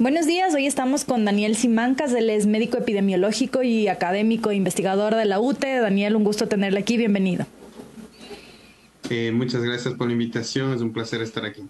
Buenos días, hoy estamos con Daniel Simancas, él es médico epidemiológico y académico e investigador de la UTE. Daniel, un gusto tenerle aquí, bienvenido. Eh, muchas gracias por la invitación, es un placer estar aquí.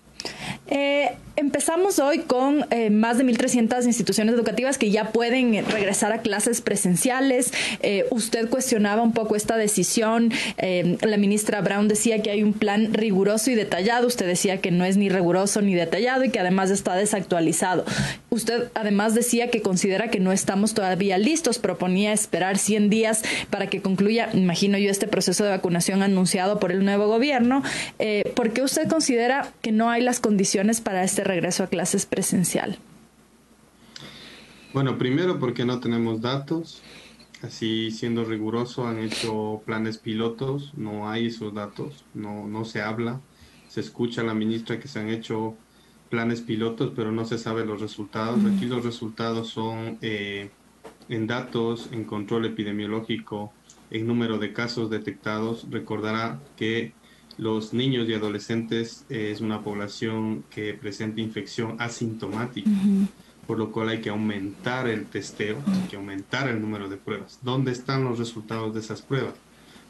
Eh, empezamos hoy con eh, más de 1.300 instituciones educativas que ya pueden regresar a clases presenciales. Eh, usted cuestionaba un poco esta decisión. la ministra Brown decía que hay un plan riguroso y detallado. Usted decía que no es ni riguroso ni detallado y que además está desactualizado. Usted además decía que considera que no estamos todavía listos. Proponía esperar 100 días para que concluya, imagino yo, este proceso de vacunación anunciado por el nuevo gobierno. ¿Por qué usted considera que no hay las condiciones para este regreso a clases presencial? Bueno, primero porque no tenemos datos, así siendo riguroso han hecho planes pilotos, no hay esos datos, no, no se habla, se escucha a la ministra que se han hecho planes pilotos, pero no se sabe los resultados. Aquí los resultados son eh, en datos, en control epidemiológico, en número de casos detectados. Recordará que los niños y adolescentes es una población que presenta infección asintomática, por lo cual hay que aumentar el testeo, hay que aumentar el número de pruebas. ¿Dónde están los resultados de esas pruebas?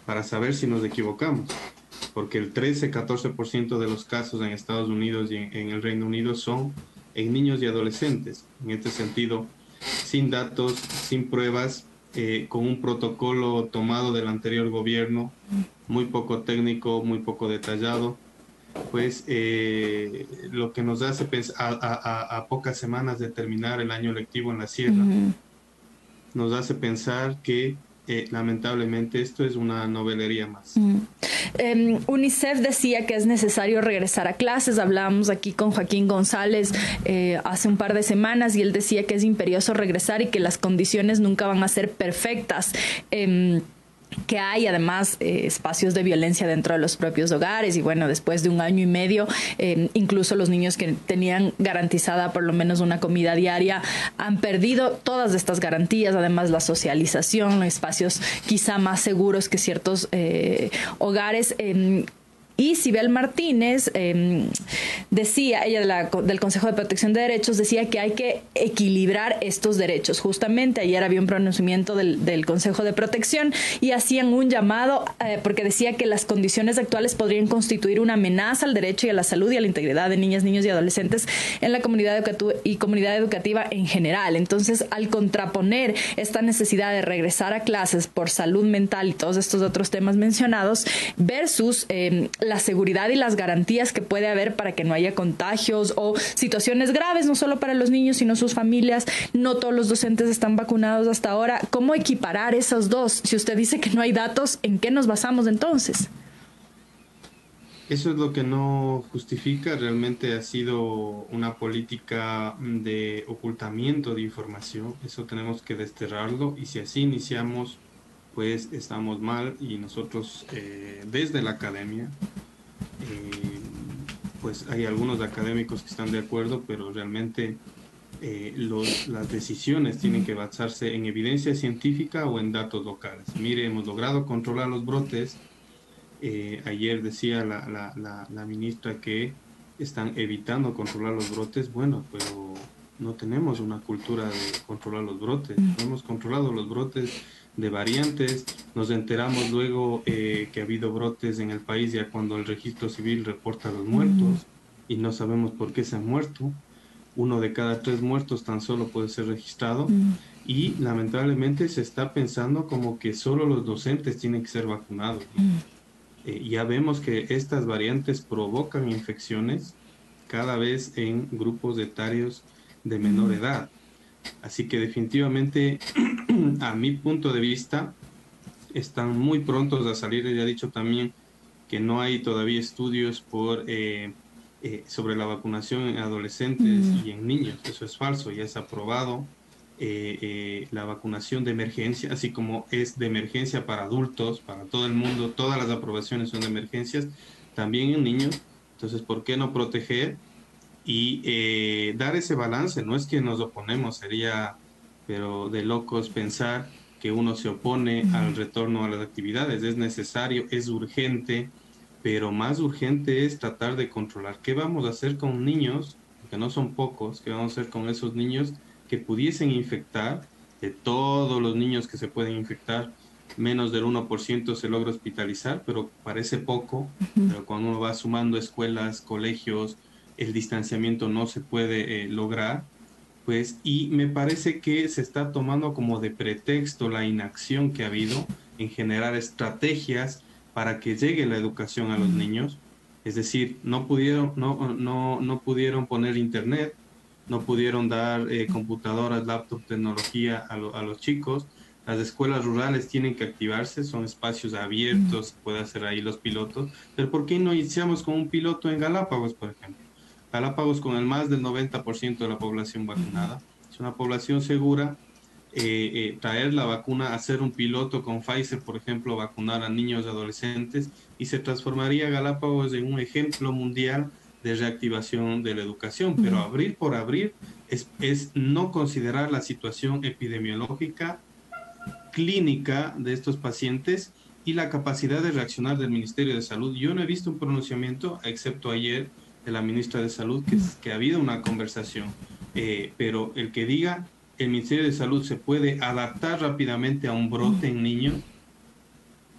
Para saber si nos equivocamos, porque el 13-14% de los casos en Estados Unidos y en, el Reino Unido son en niños y adolescentes. En este sentido, sin datos, sin pruebas, eh, con un protocolo tomado del anterior gobierno, muy poco técnico, muy poco detallado, pues eh, lo que nos hace pensar a, pocas semanas de terminar el año lectivo en la sierra, nos hace pensar que lamentablemente esto es una novelería más. Em, UNICEF decía que es necesario regresar a clases. Hablábamos aquí con Joaquín González eh, hace un par de semanas y él decía que es imperioso regresar y que las condiciones nunca van a ser perfectas. Em, que hay además eh, espacios de violencia dentro de los propios hogares y bueno, después de un año y medio, eh, incluso los niños que tenían garantizada por lo menos una comida diaria han perdido todas estas garantías, además la socialización, espacios quizá más seguros que ciertos eh, hogares. Y Sibel Martínez em, decía, ella del Consejo de Protección de Derechos, decía que hay que equilibrar estos derechos. Justamente ayer había un pronunciamiento del, Consejo de Protección y hacían un llamado eh, porque decía que las condiciones actuales podrían constituir una amenaza al derecho y a la salud y a la integridad de niñas, niños y adolescentes en la comunidad y comunidad educativa en general. Entonces, al contraponer esta necesidad de regresar a clases por salud mental y todos estos otros temas mencionados versus eh, la seguridad y las garantías que puede haber para que no haya contagios o situaciones graves, no solo para los niños, sino sus familias. No todos los docentes están vacunados hasta ahora. ¿Cómo equiparar esos dos? Si usted dice que no hay datos, ¿en qué nos basamos entonces? Eso es lo que no justifica, realmente ha sido una política de ocultamiento de información, eso tenemos que desterrarlo y si así iniciamos, pues estamos mal y nosotros eh, desde la academia eh, pues hay algunos académicos que están de acuerdo, pero realmente eh, las decisiones tienen que basarse en evidencia científica o en datos locales. Mire, hemos logrado controlar los brotes. Eh, ayer decía la, la, la, ministra que están evitando controlar los brotes. Bueno, pero no tenemos una cultura de controlar los brotes. No hemos controlado los brotes de variantes. Nos enteramos luego eh, que ha habido brotes en el país ya cuando el registro civil reporta los muertos y no sabemos por qué se han muerto. Uno de cada tres muertos tan solo puede ser registrado y lamentablemente se está pensando como que solo los docentes tienen que ser vacunados. Eh, ya vemos que estas variantes provocan infecciones cada vez en grupos etarios de menor edad. Así que definitivamente, a mi punto de vista, están muy prontos a salir. Ya he dicho también que no hay todavía estudios por, eh, eh, sobre la vacunación en adolescentes mm. y en niños. Eso es falso, ya es aprobado. Eh, la vacunación de emergencia, así como es de emergencia para adultos, para todo el mundo, todas las aprobaciones son de emergencias, también en niños. Entonces, ¿por qué no proteger y eh, dar ese balance. No es que nos oponemos, sería pero de locos pensar que uno se opone al retorno a las actividades. Es necesario, es urgente, pero más urgente es tratar de controlar. Qué vamos a hacer con niños que no son pocos, que vamos a hacer con esos niños que pudiesen infectar, de todos los niños que se pueden infectar, menos del 1% se logra hospitalizar, pero parece poco, pero cuando uno va sumando escuelas, colegios, el distanciamiento no se puede eh, lograr, pues, y me parece que se está tomando como de pretexto la inacción que ha habido en generar estrategias para que llegue la educación a los niños, es decir, no pudieron, no, no, no pudieron poner internet, no pudieron dar eh, computadoras, laptop, tecnología a, a los chicos, las escuelas rurales tienen que activarse, son espacios abiertos, puede hacer ahí los pilotos, pero ¿por qué no iniciamos con un piloto en Galápagos, por ejemplo? Galápagos con el más del 90% de la población vacunada, es una población segura, eh, eh, traer la vacuna, hacer un piloto con Pfizer, por ejemplo, vacunar a niños y adolescentes, y se transformaría Galápagos en un ejemplo mundial de reactivación de la educación, pero abrir por abrir es, es no considerar la situación epidemiológica clínica de estos pacientes y la capacidad de reaccionar del Ministerio de Salud. Yo no he visto un pronunciamiento, excepto ayer, de la ministra de Salud, que, que ha habido una conversación, eh, pero el que diga el Ministerio de Salud se puede adaptar rápidamente a un brote en niños,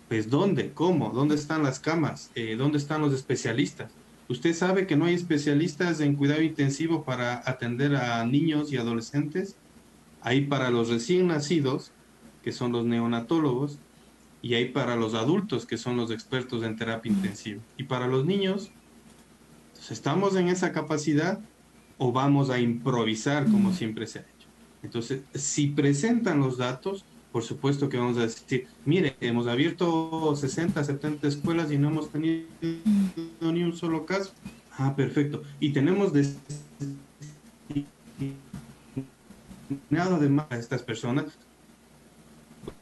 pues ¿dónde? ¿Cómo? ¿Dónde están las camas? Eh, ¿Dónde están los especialistas? Usted sabe que no hay especialistas en cuidado intensivo para atender a niños y adolescentes. Hay para los recién nacidos, que son los neonatólogos, y hay para los adultos, que son los expertos en terapia intensiva. Y para los niños, ¿estamos en esa capacidad o vamos a improvisar como siempre se ha hecho? Entonces, si presentan los datos, por supuesto que vamos a decir, mire, hemos abierto 60, 70 escuelas y no hemos tenido ni un solo caso. Ah, perfecto. Y tenemos nada de más a estas personas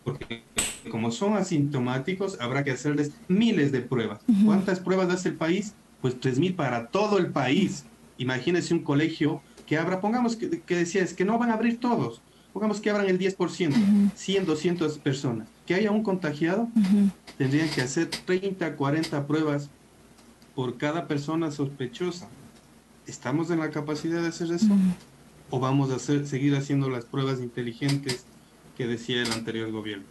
porque como son asintomáticos, habrá que hacerles miles de pruebas. ¿Cuántas pruebas hace el país? Pues 3.000 para todo el país. Imagínense un colegio que abra, pongamos que, que decía, es que no van a abrir todos, pongamos que abran el 10%, 100, 200 personas. Que haya un contagiado, tendrían que hacer 30, 40 pruebas por cada persona sospechosa. ¿Estamos en la capacidad de hacer eso? ¿O vamos a hacer, seguir haciendo las pruebas inteligentes que decía el anterior gobierno?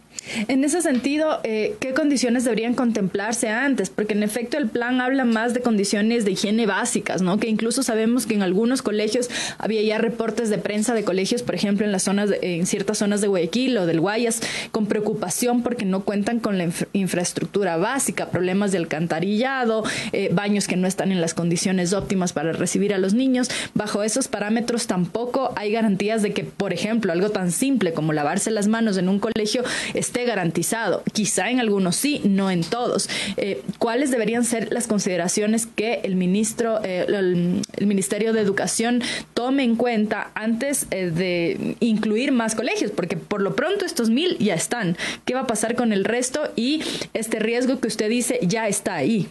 En ese sentido, eh, ¿qué condiciones deberían contemplarse antes? Porque en efecto el plan habla más de condiciones de higiene básicas, ¿no? Que incluso sabemos que en algunos colegios había ya reportes de prensa de colegios, por ejemplo, en las zonas, en ciertas zonas de Guayaquil o del Guayas, con preocupación porque no cuentan con la infraestructura básica, problemas de alcantarillado, eh, baños que no están en las condiciones óptimas para recibir a los niños. Bajo esos parámetros tampoco hay garantías de que, por ejemplo, algo tan simple como lavarse las manos en un colegio esté garantizado. Quizá en algunos sí, no en todos. Eh, ¿Cuáles deberían ser las consideraciones que el ministro, eh, el, Ministerio de Educación tome en cuenta antes eh, de incluir más colegios? Porque por lo pronto estos mil ya están. ¿Qué va a pasar con el resto? Y este riesgo que usted dice ya está ahí.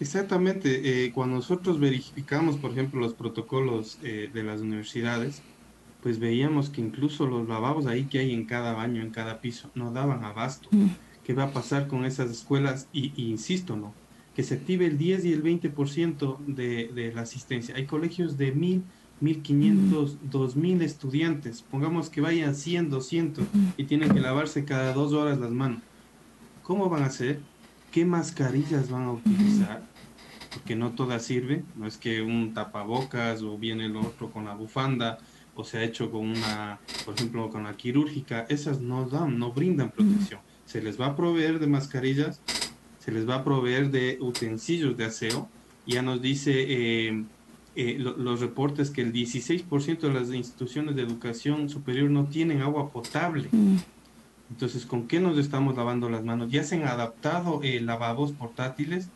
Exactamente. cuando nosotros verificamos, por ejemplo, los protocolos de las universidades, pues veíamos que incluso los lavabos ahí que hay en cada baño, en cada piso, no daban abasto. Mm. ¿Qué va a pasar con esas escuelas? Y, insisto, ¿no? Que se active el 10 y el 20% de, de la asistencia. Hay colegios de 1000, 1500, 2000 estudiantes. Pongamos que vayan 100, 200 mm. y tienen que lavarse cada dos horas las manos. ¿Cómo van a hacer? ¿Qué mascarillas van a utilizar? Porque no todas sirven. No es que un tapabocas o viene el otro con la bufanda o se ha hecho con una, por ejemplo, con la quirúrgica, esas no dan, no brindan protección. Se les va a proveer de mascarillas, se les va a proveer de utensilios de aseo. Ya nos dice eh, eh, los reportes que el 16% de las instituciones de educación superior no tienen agua potable. Entonces, ¿con qué nos estamos lavando las manos? Ya se han adaptado eh, lavabos portátiles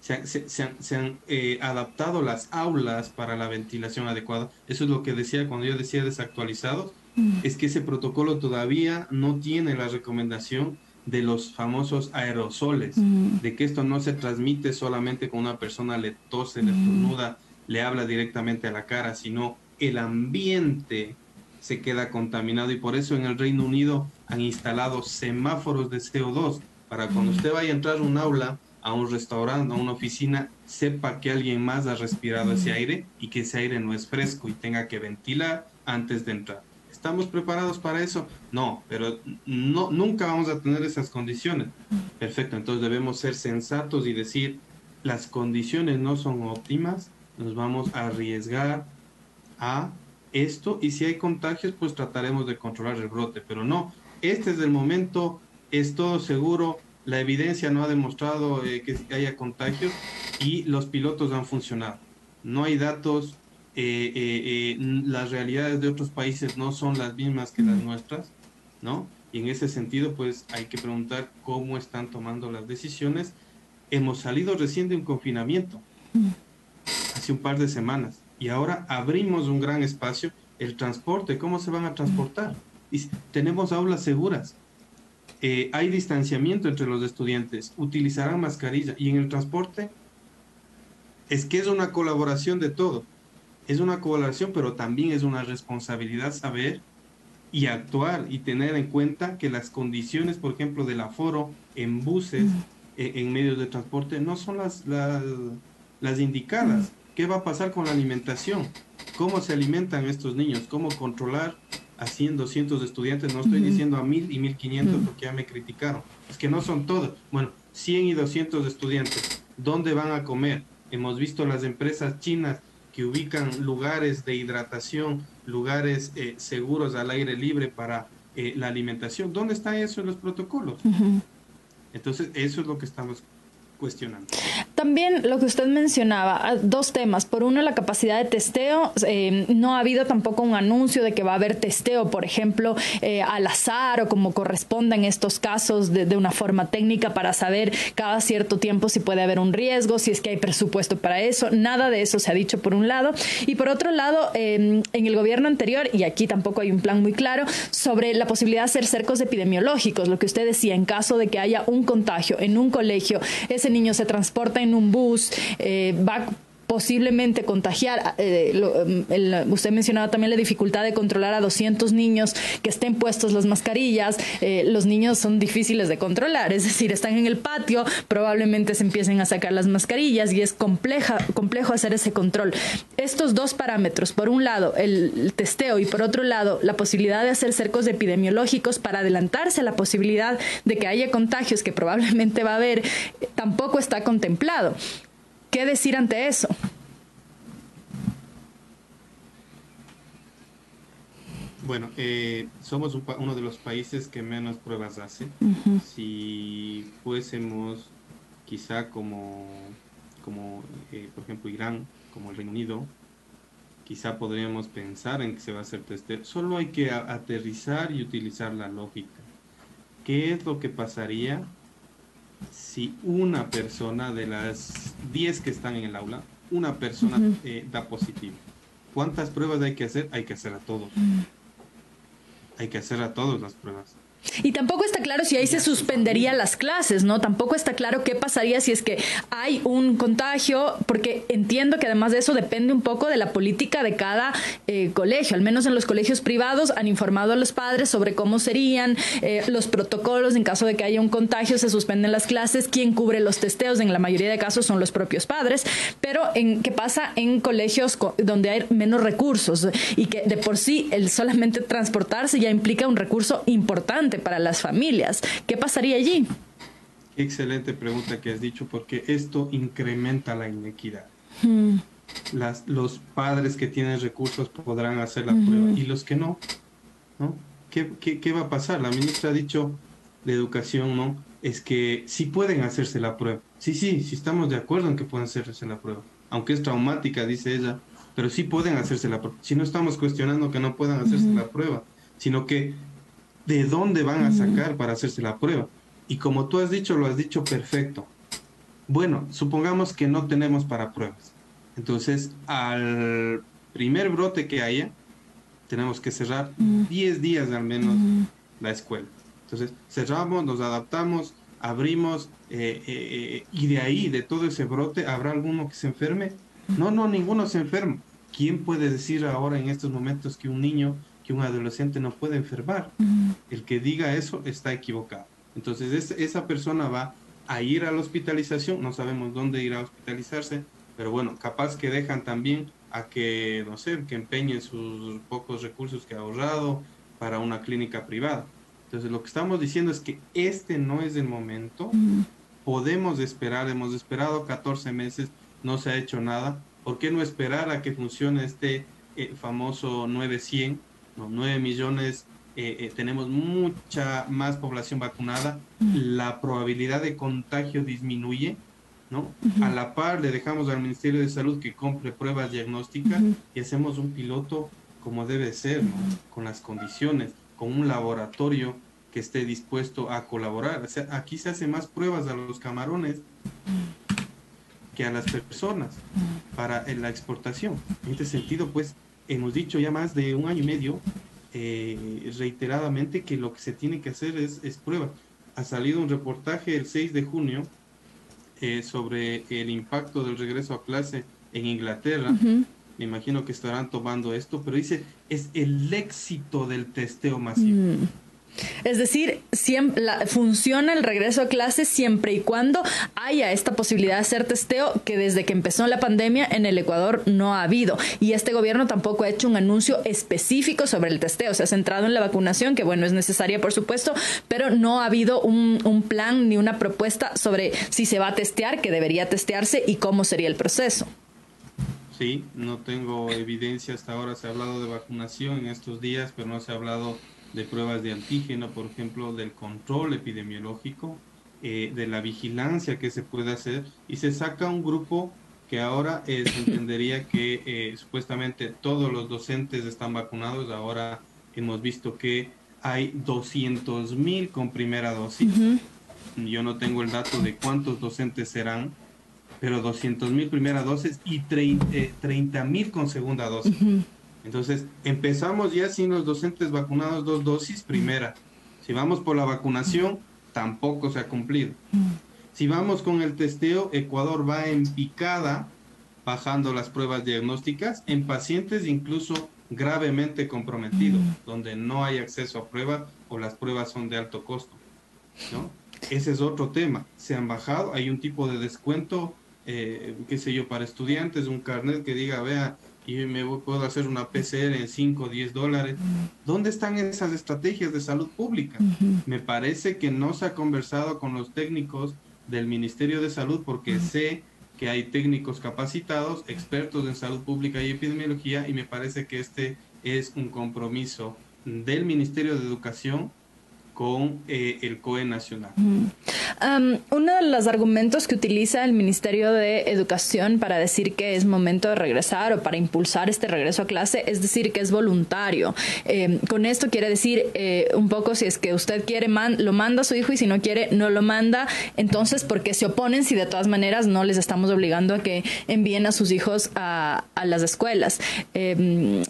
se, han, eh, adaptado las aulas para la ventilación adecuada. Eso es lo que decía cuando yo decía desactualizados, mm. es que ese protocolo todavía no tiene la recomendación de los famosos aerosoles, mm. de que esto no se transmite solamente con una persona le tose, le mm. estornuda, le habla directamente a la cara, sino el ambiente se queda contaminado y por eso en el Reino Unido han instalado semáforos de CO2 para cuando usted vaya a entrar a un aula a un restaurante, a una oficina, sepa que alguien más ha respirado ese aire y que ese aire no es fresco y tenga que ventilar antes de entrar. ¿Estamos preparados para eso? No, pero no, nunca vamos a tener esas condiciones. Perfecto, entonces debemos ser sensatos y decir, las condiciones no son óptimas, nos vamos a arriesgar a esto y si hay contagios, pues trataremos de controlar el brote, pero no, este es el momento, es todo seguro, la evidencia no ha demostrado eh, que haya contagios y los pilotos han funcionado. No hay datos, eh, eh, las realidades de otros países no son las mismas que las nuestras, ¿no? Y en ese sentido, pues hay que preguntar cómo están tomando las decisiones. Hemos salido recién de un confinamiento, hace un par de semanas, y ahora abrimos un gran espacio, el transporte, ¿cómo se van a transportar? Y tenemos aulas seguras, eh, hay distanciamiento entre los estudiantes, utilizarán mascarilla y en el transporte es que es una colaboración de todo. Es una colaboración, pero también es una responsabilidad saber y actuar y tener en cuenta que las condiciones, por ejemplo, del aforo en buses, eh, en medios de transporte, no son las, las indicadas. ¿Qué va a pasar con la alimentación? ¿Cómo se alimentan estos niños? ¿Cómo controlar a 100, 200 estudiantes, no estoy diciendo a 1000 y 1500 porque ya me criticaron, es que no son todos. Bueno, 100 y 200 estudiantes, ¿dónde van a comer? Hemos visto las empresas chinas que ubican lugares de hidratación, lugares eh, seguros al aire libre para eh, la alimentación. ¿Dónde está eso en los protocolos? Entonces, eso es lo que estamos cuestionando. También lo que usted mencionaba, ah, dos temas. Por uno, la capacidad de testeo. Eh, no ha habido tampoco un anuncio de que va a haber testeo, por ejemplo, eh, al azar o como corresponda en estos casos de, una forma técnica para saber cada cierto tiempo si puede haber un riesgo, si es que hay presupuesto para eso. Nada de eso se ha dicho por un lado. Y por otro lado, em, en el gobierno anterior, y aquí tampoco hay un plan muy claro, sobre la posibilidad de hacer cercos epidemiológicos, lo que usted decía, en caso de que haya un contagio en un colegio, ese niño se transporta en un bus, eh, va posiblemente contagiar. Eh, mm, usted mencionaba también la dificultad de controlar a 200 niños que estén puestos las mascarillas. Eh, los niños son difíciles de controlar, es decir, están en el patio, probablemente se empiecen a sacar las mascarillas y es compleja, complejo hacer ese control. Estos dos parámetros, por un lado el testeo y por otro lado la posibilidad de hacer cercos epidemiológicos para adelantarse a la posibilidad de que haya contagios que probablemente va a haber, tampoco está contemplado. ¿Qué decir ante eso? Bueno, eh, somos uno de los países que menos pruebas hace. Si fuésemos quizá como, como eh, por ejemplo, Irán, como el Reino Unido, quizá podríamos pensar en que se va a hacer testeo. Solo hay que aterrizar y utilizar la lógica. ¿Qué es lo que pasaría si una persona de las 10 que están en el aula, una persona eh, da positivo. ¿Cuántas pruebas hay que hacer? Hay que hacer a todos. Hay que hacer a todos las pruebas. Y tampoco está claro si ahí se suspenderían las clases, ¿no? Tampoco está claro qué pasaría si es que hay un contagio, porque entiendo que además de eso depende un poco de la política de cada eh, colegio. Al menos en los colegios privados han informado a los padres sobre cómo serían eh, los protocolos en caso de que haya un contagio, se suspenden las clases, quién cubre los testeos, en la mayoría de casos son los propios padres, pero en, ¿qué pasa en colegios donde hay menos recursos y que de por sí el solamente transportarse ya implica un recurso importante? Para las familias. ¿Qué pasaría allí? Excelente pregunta que has dicho porque esto incrementa la inequidad. Hmm. Las, los padres que tienen recursos podrán hacer la prueba y los que no, ¿no? ¿Qué, ¿Qué, va a pasar? La ministra ha dicho de educación, ¿no? Es que sí pueden hacerse la prueba. Sí, sí, sí estamos de acuerdo en que pueden hacerse la prueba. Aunque es traumática, dice ella, pero sí pueden hacerse la prueba. Si no estamos cuestionando que no puedan hacerse la prueba, sino que de dónde van a sacar para hacerse la prueba. Y como tú has dicho, lo has dicho perfecto. Bueno, supongamos que no tenemos para pruebas. Entonces, al primer brote que haya, tenemos que cerrar 10 días al menos la escuela. Entonces, cerramos, nos adaptamos, abrimos, eh, eh, eh, y de ahí, de todo ese brote, ¿habrá alguno que se enferme? No, no, ninguno se enferma. ¿Quién puede decir ahora en estos momentos que un niño que un adolescente no puede enfermar. El que diga eso está equivocado. Entonces esa persona va a ir a la hospitalización, no sabemos dónde ir a hospitalizarse, pero bueno, capaz que dejan también a que, no sé, que empeñen sus pocos recursos que ha ahorrado para una clínica privada. Entonces, lo que estamos diciendo es que este no es el momento. Podemos esperar, hemos esperado 14 meses, no se ha hecho nada. ¿Por qué no esperar a que funcione este eh, famoso 900? No, 9 millones, eh, eh, tenemos mucha más población vacunada, la probabilidad de contagio disminuye a la par le dejamos al Ministerio de Salud que compre pruebas diagnósticas y hacemos un piloto como debe ser, Con las condiciones, con un laboratorio que esté dispuesto a colaborar. O sea, aquí se hacen más pruebas a los camarones que a las personas para la exportación. En este sentido, pues, hemos dicho ya más de un año y medio eh, reiteradamente que lo que se tiene que hacer es, es prueba. Ha salido un reportaje el 6 de junio eh, sobre el impacto del regreso a clase en Inglaterra. Me imagino que estarán tomando esto, pero dice, es el éxito del testeo masivo. Mm. Es decir, siempre, funciona el regreso a clases siempre y cuando haya esta posibilidad de hacer testeo que desde que empezó la pandemia en el Ecuador no ha habido. Y este gobierno tampoco ha hecho un anuncio específico sobre el testeo. Se ha centrado en la vacunación, que bueno, es necesaria por supuesto, pero no ha habido un, un plan ni una propuesta sobre si se va a testear, que debería testearse y cómo sería el proceso. Sí, no tengo evidencia hasta ahora. Se ha hablado de vacunación en estos días, pero no se ha hablado de pruebas de antígeno, por ejemplo, del control epidemiológico, eh, de la vigilancia que se puede hacer y se saca un grupo que ahora eh, se entendería que eh, supuestamente todos los docentes están vacunados, ahora hemos visto que hay 200 mil con primera dosis. Yo no tengo el dato de cuántos docentes serán, pero 200 mil primera dosis y 30 mil con segunda dosis. Entonces, empezamos ya sin los docentes vacunados dos dosis, primera. Si vamos por la vacunación, tampoco se ha cumplido. Si vamos con el testeo, Ecuador va en picada, bajando las pruebas diagnósticas en pacientes incluso gravemente comprometidos, donde no hay acceso a pruebas o las pruebas son de alto costo. Ese es otro tema. Se han bajado, hay un tipo de descuento, eh, qué sé yo, para estudiantes, un carnet que diga, vea, y me puedo hacer una PCR en 5 o 10 dólares. ¿Dónde están esas estrategias de salud pública? Me parece que no se ha conversado con los técnicos del Ministerio de Salud porque sé que hay técnicos capacitados, expertos en salud pública y epidemiología y me parece que este es un compromiso del Ministerio de Educación con eh, el COE nacional. uno de los argumentos que utiliza el Ministerio de Educación para decir que es momento de regresar o para impulsar este regreso a clase es decir que es voluntario. Em, con esto quiere decir eh, un poco si es que usted quiere, lo manda a su hijo y si no quiere, no lo manda. Entonces, ¿por qué se oponen si de todas maneras no les estamos obligando a que envíen a sus hijos a, a las escuelas? Em,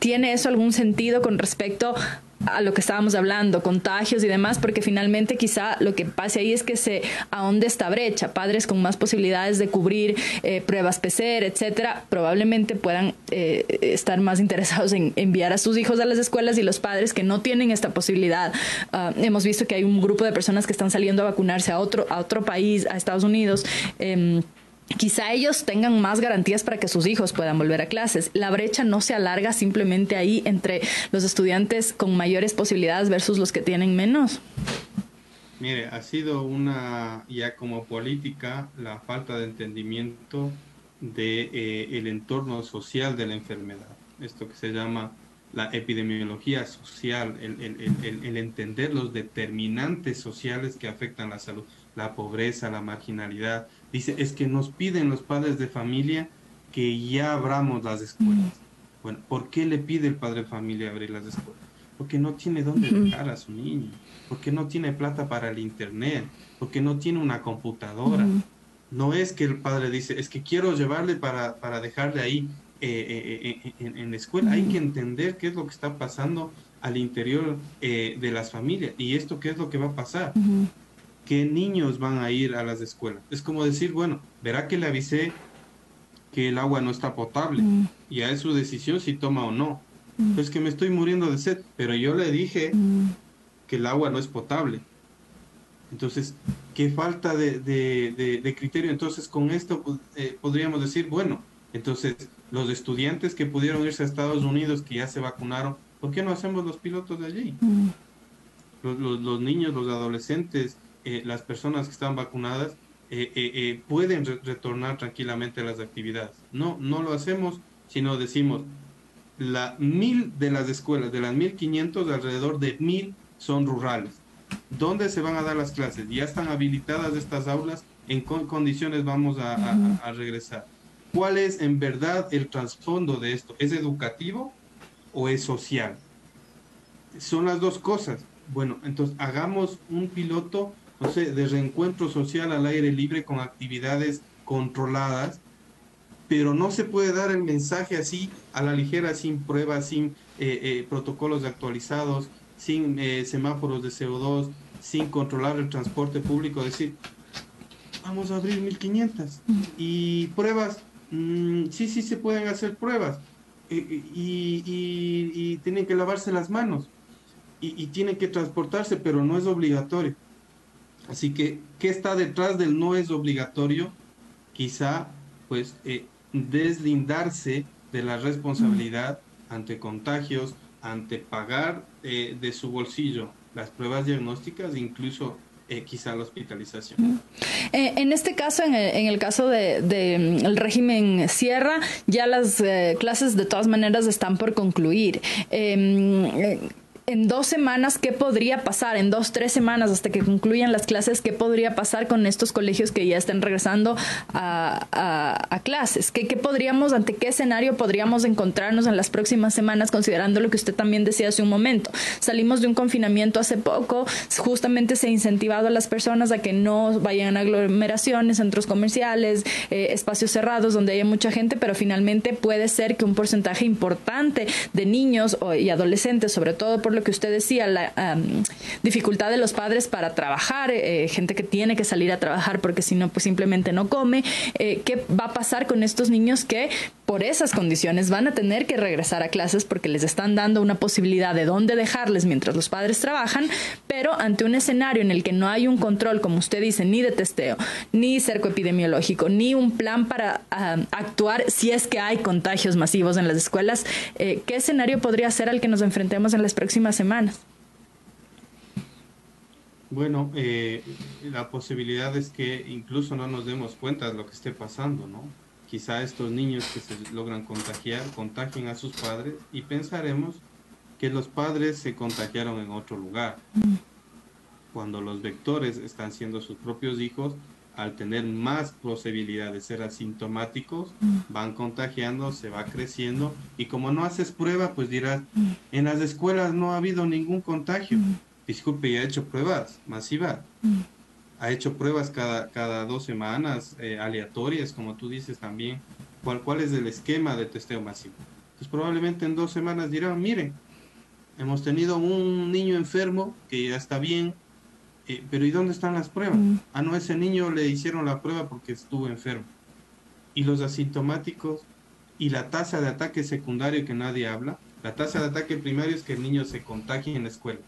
¿Tiene eso algún sentido con respecto a lo que estábamos hablando, contagios y demás, porque finalmente quizá lo que pase ahí es que se ahonde esta brecha. Padres con más posibilidades de cubrir eh, pruebas PCR, etcétera, probablemente puedan eh, estar más interesados en enviar a sus hijos a las escuelas y los padres que no tienen esta posibilidad. Ah, hemos visto que hay un grupo de personas que están saliendo a vacunarse a otro, a otro país, a Estados Unidos. Em, quizá ellos tengan más garantías para que sus hijos puedan volver a clases. La brecha no se alarga simplemente ahí entre los estudiantes con mayores posibilidades versus los que tienen menos. Mire, ha sido una, ya como política, la falta de entendimiento de eh, el entorno social de la enfermedad. Esto que se llama la epidemiología social, el, el, el entender los determinantes sociales que afectan la salud, la pobreza, la marginalidad, Dice, es que nos piden los padres de familia que ya abramos las escuelas. Bueno, ¿por qué le pide el padre de familia abrir las escuelas? Porque no tiene dónde dejar a su niño, porque no tiene plata para el internet, porque no tiene una computadora. No es que el padre dice, es que quiero llevarle para, para dejarle ahí eh, eh, eh, en, la escuela. Hay que entender qué es lo que está pasando al interior de las familias y esto qué es lo que va a pasar qué niños van a ir a las escuelas. Es como decir, bueno, verá que le avisé que el agua no está potable mm. y a es su decisión si toma o no. Mm. Pues que me estoy muriendo de sed, pero yo le dije mm. que el agua no es potable. Entonces, ¿qué falta de, criterio? Entonces, con esto pues, eh, podríamos decir, bueno, entonces los estudiantes que pudieron irse a Estados Unidos, que ya se vacunaron, ¿por qué no hacemos los pilotos de allí? Mm. Los, niños, los adolescentes, eh, las personas que están vacunadas, eh, pueden retornar tranquilamente a las actividades. No, no lo hacemos, sino decimos, la mil de las escuelas, de las mil quinientos, alrededor de mil son rurales. ¿Dónde se van a dar las clases? Ya están habilitadas estas aulas, ¿en qué condiciones vamos a, regresar? ¿Cuál es en verdad el trasfondo de esto? ¿Es educativo o es social? Son las dos cosas. Bueno, entonces hagamos un piloto, no sé, de reencuentro social al aire libre con actividades controladas pero no se puede dar el mensaje así a la ligera, sin pruebas, sin eh, eh, protocolos actualizados, sin eh, semáforos de CO2, sin controlar el transporte público, decir, vamos a abrir 1500 y pruebas, mm, sí, sí se pueden hacer pruebas y, tienen que lavarse las manos y, y tienen que transportarse, pero no es obligatorio. Así que, ¿qué está detrás del no es obligatorio? Quizá, pues, deslindarse de la responsabilidad ante contagios, ante pagar eh, de su bolsillo las pruebas diagnósticas, incluso eh, quizá la hospitalización. Eh, en este caso, en el, caso del de, mm, régimen Sierra, ya las clases de todas maneras están por concluir. En dos semanas qué podría pasar, en dos, tres semanas hasta que concluyan las clases, qué podría pasar con estos colegios que ya estén regresando a, clases, ¿Qué, ¿Qué, podríamos, ante qué escenario podríamos encontrarnos en las próximas semanas, considerando lo que usted también decía hace un momento. Salimos de un confinamiento hace poco, justamente se ha incentivado a las personas a que no vayan a aglomeraciones, centros comerciales, eh, espacios cerrados donde haya mucha gente, pero finalmente puede ser que un porcentaje importante de niños y adolescentes, sobre todo por lo que usted decía, la dificultad de los padres para trabajar, eh, gente que tiene que salir a trabajar porque si no, pues simplemente no come. Eh, ¿Qué va a pasar con estos niños que por esas condiciones van a tener que regresar a clases porque les están dando una posibilidad de dónde dejarles mientras los padres trabajan, pero ante un escenario en el que no hay un control, como usted dice, ni de testeo, ni cerco epidemiológico, ni un plan para actuar si es que hay contagios masivos en las escuelas, eh, ¿qué escenario podría ser al que nos enfrentemos en las próximas semanas? Bueno, eh, la posibilidad es que incluso no nos demos cuenta de lo que esté pasando, ¿no? Quizá estos niños que se logran contagiar contagien a sus padres y pensaremos que los padres se contagiaron en otro lugar. Cuando los vectores están siendo sus propios hijos, al tener más posibilidad de ser asintomáticos, van contagiando, se va creciendo y como no haces prueba, pues dirás, en las escuelas no ha habido ningún contagio. Disculpe, ya he hecho pruebas masivas ha hecho pruebas cada, cada dos semanas, eh, aleatorias, como tú dices también. ¿Cuál, ¿Cuál es el esquema de testeo masivo? Pues probablemente en dos semanas dirán, miren, hemos tenido un niño enfermo que ya está bien, eh, pero ¿y dónde están las pruebas? Mm. Ah, no, ese niño le hicieron la prueba porque estuvo enfermo. Y los asintomáticos y la tasa de ataque secundario que nadie habla, la tasa de ataque primario es que el niño se contagie en la escuela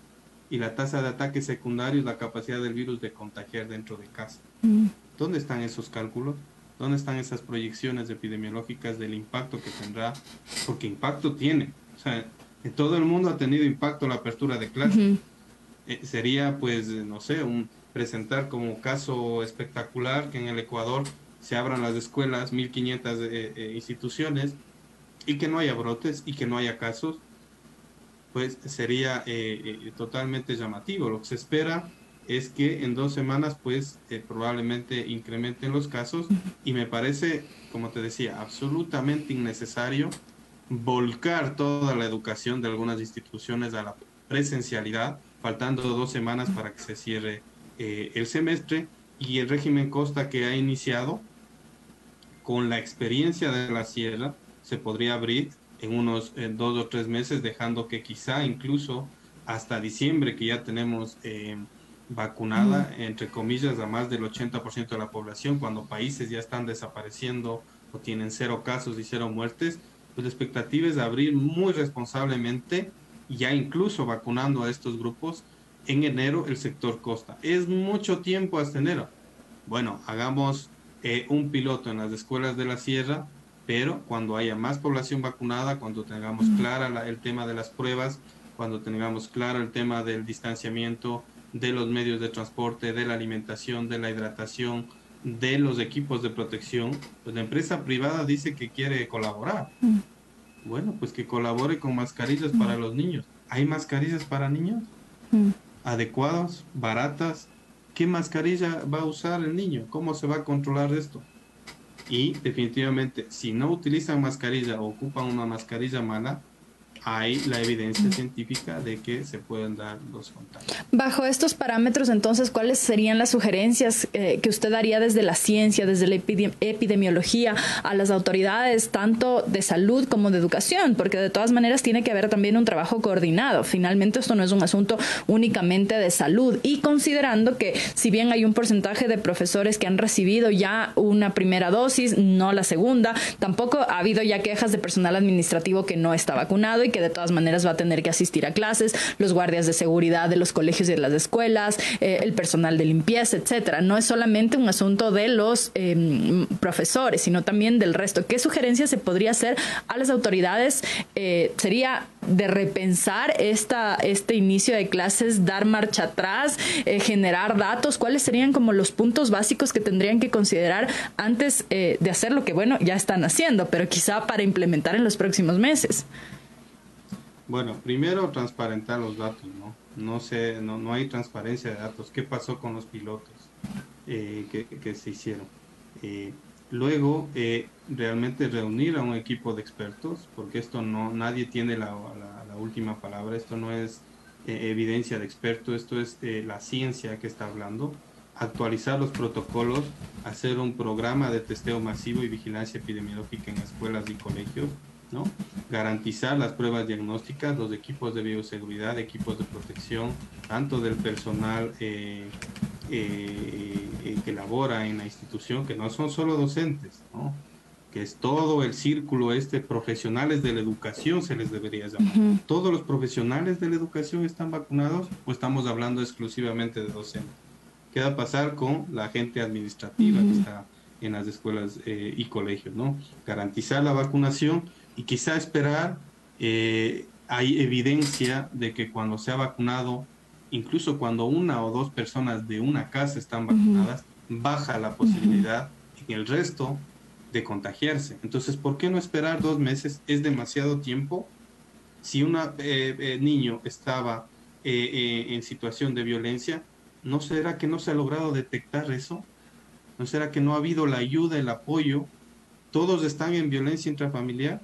y la tasa de ataque secundario es la capacidad del virus de contagiar dentro de casa. Mm. ¿Dónde están esos cálculos? ¿Dónde están esas proyecciones epidemiológicas del impacto que tendrá? Porque impacto tiene. O sea, en todo el mundo ha tenido impacto la apertura de clases. Eh, sería, pues, no sé, un presentar como caso espectacular que en el Ecuador se abran las escuelas, 1.500 eh, eh, instituciones, y que no haya brotes y que no haya casos pues sería eh, eh, totalmente llamativo. Lo que se espera es que en dos semanas pues eh, probablemente incrementen los casos y me parece, como te decía, absolutamente innecesario volcar toda la educación de algunas instituciones a la presencialidad, faltando dos semanas para que se cierre el semestre y el régimen Costa que ha iniciado con la experiencia de la sierra se podría abrir en unos dos o tres meses, dejando que quizá incluso hasta diciembre, que ya tenemos eh, vacunada, entre comillas, a más del 80% de la población, cuando países ya están desapareciendo o tienen cero casos y cero muertes, pues la expectativa es abrir muy responsablemente, ya incluso vacunando a estos grupos, en enero el sector costa. Es mucho tiempo hasta enero. Bueno, hagamos eh, un piloto en las escuelas de la sierra, pero cuando haya más población vacunada, cuando tengamos clara el tema de las pruebas, cuando tengamos claro el tema del distanciamiento, de los medios de transporte, de la alimentación, de la hidratación, de los equipos de protección, pues la empresa privada dice que quiere colaborar. Bueno, pues que colabore con mascarillas para los niños. ¿Hay mascarillas para niños? ¿Adecuadas? ¿Baratas? ¿Qué mascarilla va a usar el niño? ¿Cómo se va a controlar esto? Y definitivamente, si no utilizan mascarilla o ocupan una mascarilla mala, hay la evidencia científica de que se pueden dar los contagios. Bajo estos parámetros, entonces, ¿cuáles serían las sugerencias eh, que usted daría desde la ciencia, desde la epidemiología, a las autoridades, tanto de salud como de educación? Porque de todas maneras tiene que haber también un trabajo coordinado. Finalmente, esto no es un asunto únicamente de salud. Y considerando que, si bien hay un porcentaje de profesores que han recibido ya una primera dosis, no la segunda, tampoco ha habido ya quejas de personal administrativo que no está vacunado y de todas maneras va a tener que asistir a clases, los guardias de seguridad de los colegios y de las escuelas, eh, el personal de limpieza, etcétera. No es solamente un asunto de los em, profesores, sino también del resto. ¿Qué sugerencias se podría hacer a las autoridades? Eh, sería de repensar esta, este inicio de clases, dar marcha atrás, eh, generar datos, cuáles serían como los puntos básicos que tendrían que considerar antes de hacer lo que, bueno, ya están haciendo, pero quizá para implementar en los próximos meses. Bueno, primero transparentar los datos, ¿no? No, sé, no, no hay transparencia de datos. ¿Qué pasó con los pilotos eh, que, se hicieron? Eh, luego, eh, realmente reunir a un equipo de expertos, porque esto no, nadie tiene la, la, última palabra, esto no es evidencia de experto, esto es la ciencia que está hablando. Actualizar los protocolos, hacer un programa de testeo masivo y vigilancia epidemiológica en escuelas y colegios ¿no? Garantizar las pruebas diagnósticas, los equipos de bioseguridad, equipos de protección, tanto del personal eh, eh, eh, que labora en la institución, que no son solo docentes, que es todo el círculo este, profesionales de la educación se les debería llamar. ¿Todos los profesionales de la educación están vacunados o estamos hablando exclusivamente de docentes? ¿Qué va a pasar con la gente administrativa que está en las escuelas y colegios? ¿no? Garantizar la vacunación y quizá esperar, eh, hay evidencia de que cuando se ha vacunado, incluso cuando una o dos personas de una casa están vacunadas, baja la posibilidad en el resto de contagiarse. Entonces, ¿por qué no esperar dos meses? Es demasiado tiempo. Si un eh, eh, niño estaba en situación de violencia, ¿no será que no se ha logrado detectar eso? ¿No será que no ha habido la ayuda, el apoyo? ¿Todos están en violencia intrafamiliar?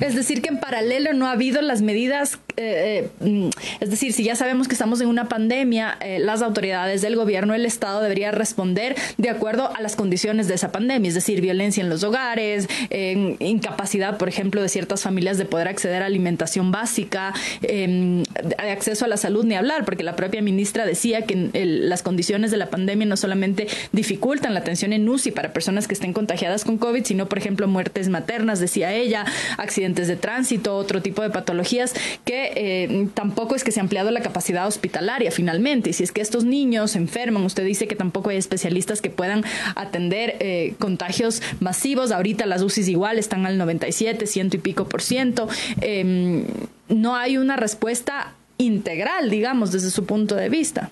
Es decir, que en paralelo no ha habido las medidas, eh, mm, es decir, si ya sabemos que estamos en una pandemia, eh, las autoridades del gobierno, el Estado debería responder de acuerdo a las condiciones de esa pandemia, es decir, violencia en los hogares, incapacidad, por ejemplo, de ciertas familias de poder acceder a alimentación básica, em, acceso a la salud, ni hablar, porque la propia ministra decía que las condiciones de la pandemia no solamente dificultan la atención en UCI para personas que estén contagiadas con COVID, sino, por ejemplo, muertes maternas, decía ella, accidentes de tránsito, otro tipo de patologías, que eh, tampoco es que se ha ampliado la capacidad hospitalaria finalmente. Y si es que estos niños se enferman, usted dice que tampoco hay especialistas que puedan atender eh, contagios masivos. Ahorita las UCIs igual están al 97, ciento y pico por ciento. Em, no hay una respuesta integral, digamos, desde su punto de vista.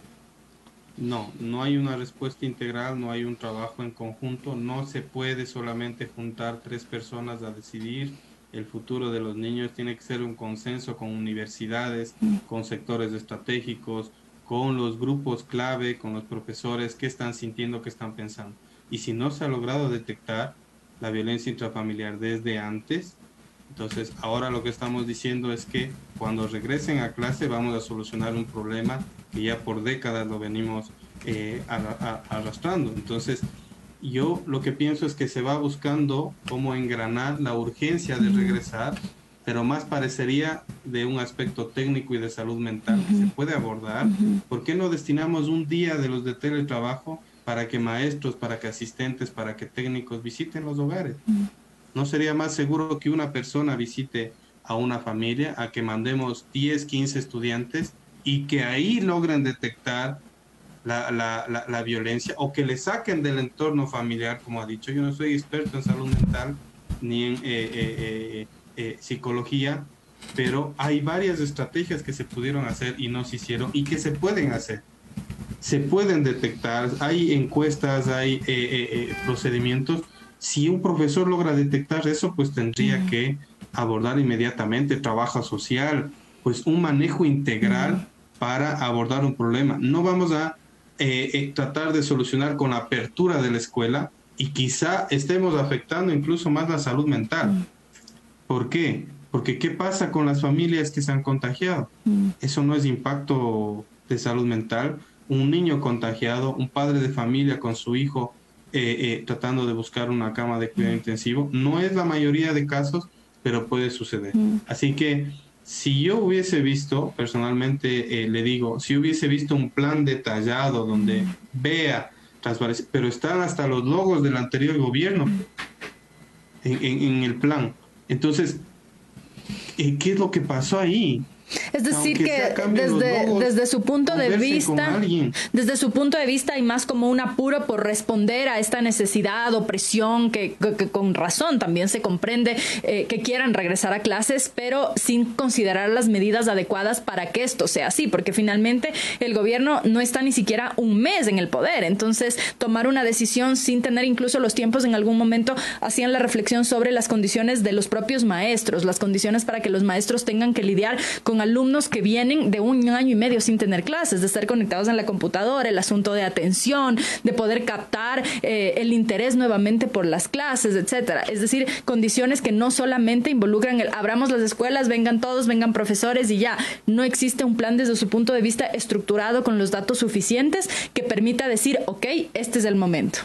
No, no hay una respuesta integral, no hay un trabajo en conjunto, no se puede solamente juntar tres personas a decidir el futuro de los niños tiene que ser un consenso con universidades, con sectores estratégicos, con los grupos clave, con los profesores, qué están sintiendo, qué están pensando. Y si no se ha logrado detectar la violencia intrafamiliar desde antes, entonces ahora lo que estamos diciendo es que cuando regresen a clase vamos a solucionar un problema que ya por décadas lo venimos eh, arrastrando. Entonces, yo lo que pienso es que se va buscando cómo engranar la urgencia de regresar, pero más parecería de un aspecto técnico y de salud mental que se puede abordar. ¿Por qué no destinamos un día de los de teletrabajo para que maestros, para que asistentes, para que técnicos visiten los hogares? ¿No sería más seguro que una persona visite a una familia, a que mandemos 10, 15 estudiantes y que ahí logren detectar la, la, la, violencia o que le saquen del entorno familiar, como ha dicho. Yo no soy experto en salud mental ni en eh, eh, eh, psicología, pero hay varias estrategias que se pudieron hacer y no se hicieron y que se pueden hacer. Se pueden detectar, hay encuestas, hay procedimientos. Si un profesor logra detectar eso, pues tendría que abordar inmediatamente trabajo social, pues un manejo integral para abordar un problema. No vamos a eh, eh, tratar de solucionar con la apertura de la escuela y quizá estemos afectando incluso más la salud mental. Mm. ¿Por qué? Porque ¿qué pasa con las familias que se han contagiado? Mm. Eso no es impacto de salud mental. Un niño contagiado, un padre de familia con su hijo eh, tratando de buscar una cama de cuidado mm. intensivo, no es la mayoría de casos, pero puede suceder. Así que si yo hubiese visto, personalmente eh, le digo, si hubiese visto un plan detallado donde vea transparencia, pero están hasta los logos del anterior gobierno en, el plan. Entonces, eh, ¿qué es lo que pasó ahí? Es decir, que desde, desde su punto de vista, desde su punto de vista hay más como un apuro por responder a esta necesidad o presión que, con razón también se comprende eh, que quieran regresar a clases, pero sin considerar las medidas adecuadas para que esto sea así, porque finalmente el gobierno no está ni siquiera un mes en el poder, entonces tomar una decisión sin tener incluso los tiempos en algún momento hacían la reflexión sobre las condiciones de los propios maestros, las condiciones para que los maestros tengan que lidiar con alumnos que vienen de un año y medio sin tener clases, de estar conectados en la computadora, el asunto de atención, de poder captar eh, el interés nuevamente por las clases, etcétera. Es decir, condiciones que no solamente involucran el abramos las escuelas, vengan todos, vengan profesores y ya. No existe un plan desde su punto de vista estructurado con los datos suficientes que permita decir, ok, este es el momento.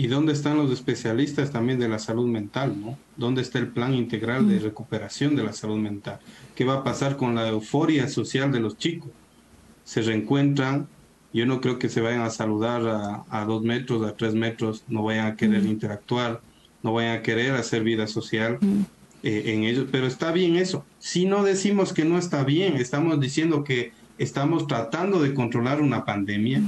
¿Y dónde están los especialistas también de la salud mental? ¿no? ¿Dónde está el plan integral de mm. recuperación de la salud mental? ¿Qué va a pasar con la euforia social de los chicos? Se reencuentran, yo no creo que se vayan a saludar a, dos metros, a tres metros, no vayan a querer mm. interactuar, no vayan a querer hacer vida social mm. eh, en ellos, pero está bien eso. Si no decimos que no está bien, estamos diciendo que estamos tratando de controlar una pandemia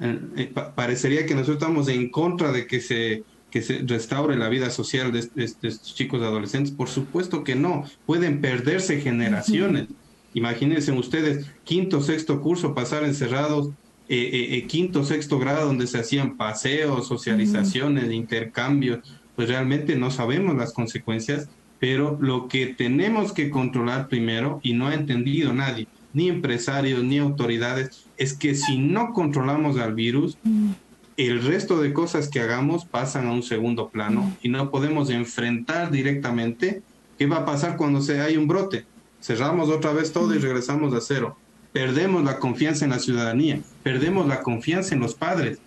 eh, eh, parecería que nosotros estamos en contra de que se, que se restaure la vida social de, estos chicos adolescentes. Por supuesto que no, pueden perderse generaciones. Imagínense ustedes, quinto, sexto curso, pasar encerrados, eh, quinto, sexto grado, donde se hacían paseos, socializaciones, intercambios, pues realmente no sabemos las consecuencias, pero lo que tenemos que controlar primero, y no ha entendido nadie, ni empresarios, ni autoridades, es que si no controlamos al virus, el resto de cosas que hagamos pasan a un segundo plano y no podemos enfrentar directamente qué va a pasar cuando se hay un brote. Cerramos otra vez todo y regresamos a cero. Perdemos la confianza en la ciudadanía, perdemos la confianza en los padres.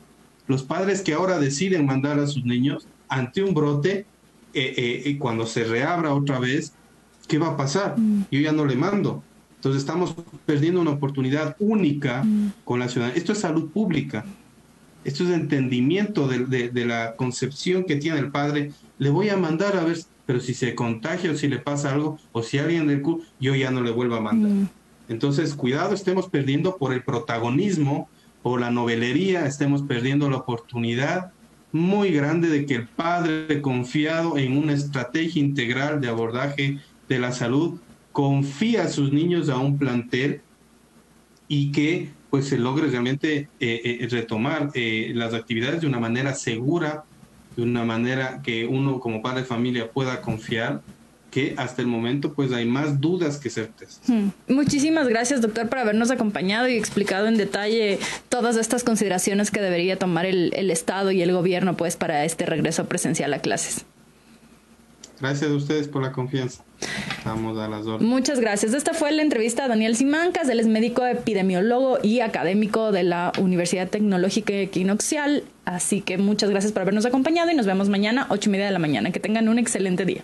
Los padres que ahora deciden mandar a sus niños ante un brote, eh, eh, y cuando se reabra otra vez, ¿qué va a pasar? Yo ya no le mando entonces estamos perdiendo una oportunidad única mm. con la ciudadanía. Esto es salud pública. Esto es entendimiento de, la concepción que tiene el padre. Le voy a mandar a ver, pero si se contagia o si le pasa algo, o si alguien del CU, yo ya no le vuelvo a mandar. Mm. Entonces, cuidado, estemos perdiendo por el protagonismo, por la novelería, estemos perdiendo la oportunidad muy grande de que el padre confiado en una estrategia integral de abordaje de la salud confía a sus niños a un plantel y que pues se logre realmente eh, eh, retomar eh, las actividades de una manera segura, de una manera que uno como padre de familia pueda confiar que hasta el momento pues hay más dudas que certezas. Hmm. Muchísimas gracias doctor por habernos acompañado y explicado en detalle todas estas consideraciones que debería tomar el, el Estado y el gobierno pues para este regreso presencial a clases. Gracias a ustedes por la confianza. Vamos a las órdenes. Muchas gracias. Esta fue la entrevista a Daniel Simancas. Él es médico epidemiólogo y académico de la Universidad Tecnológica Equinoxial. Así que muchas gracias por habernos acompañado y nos vemos mañana, ocho y media de la mañana. Que tengan un excelente día.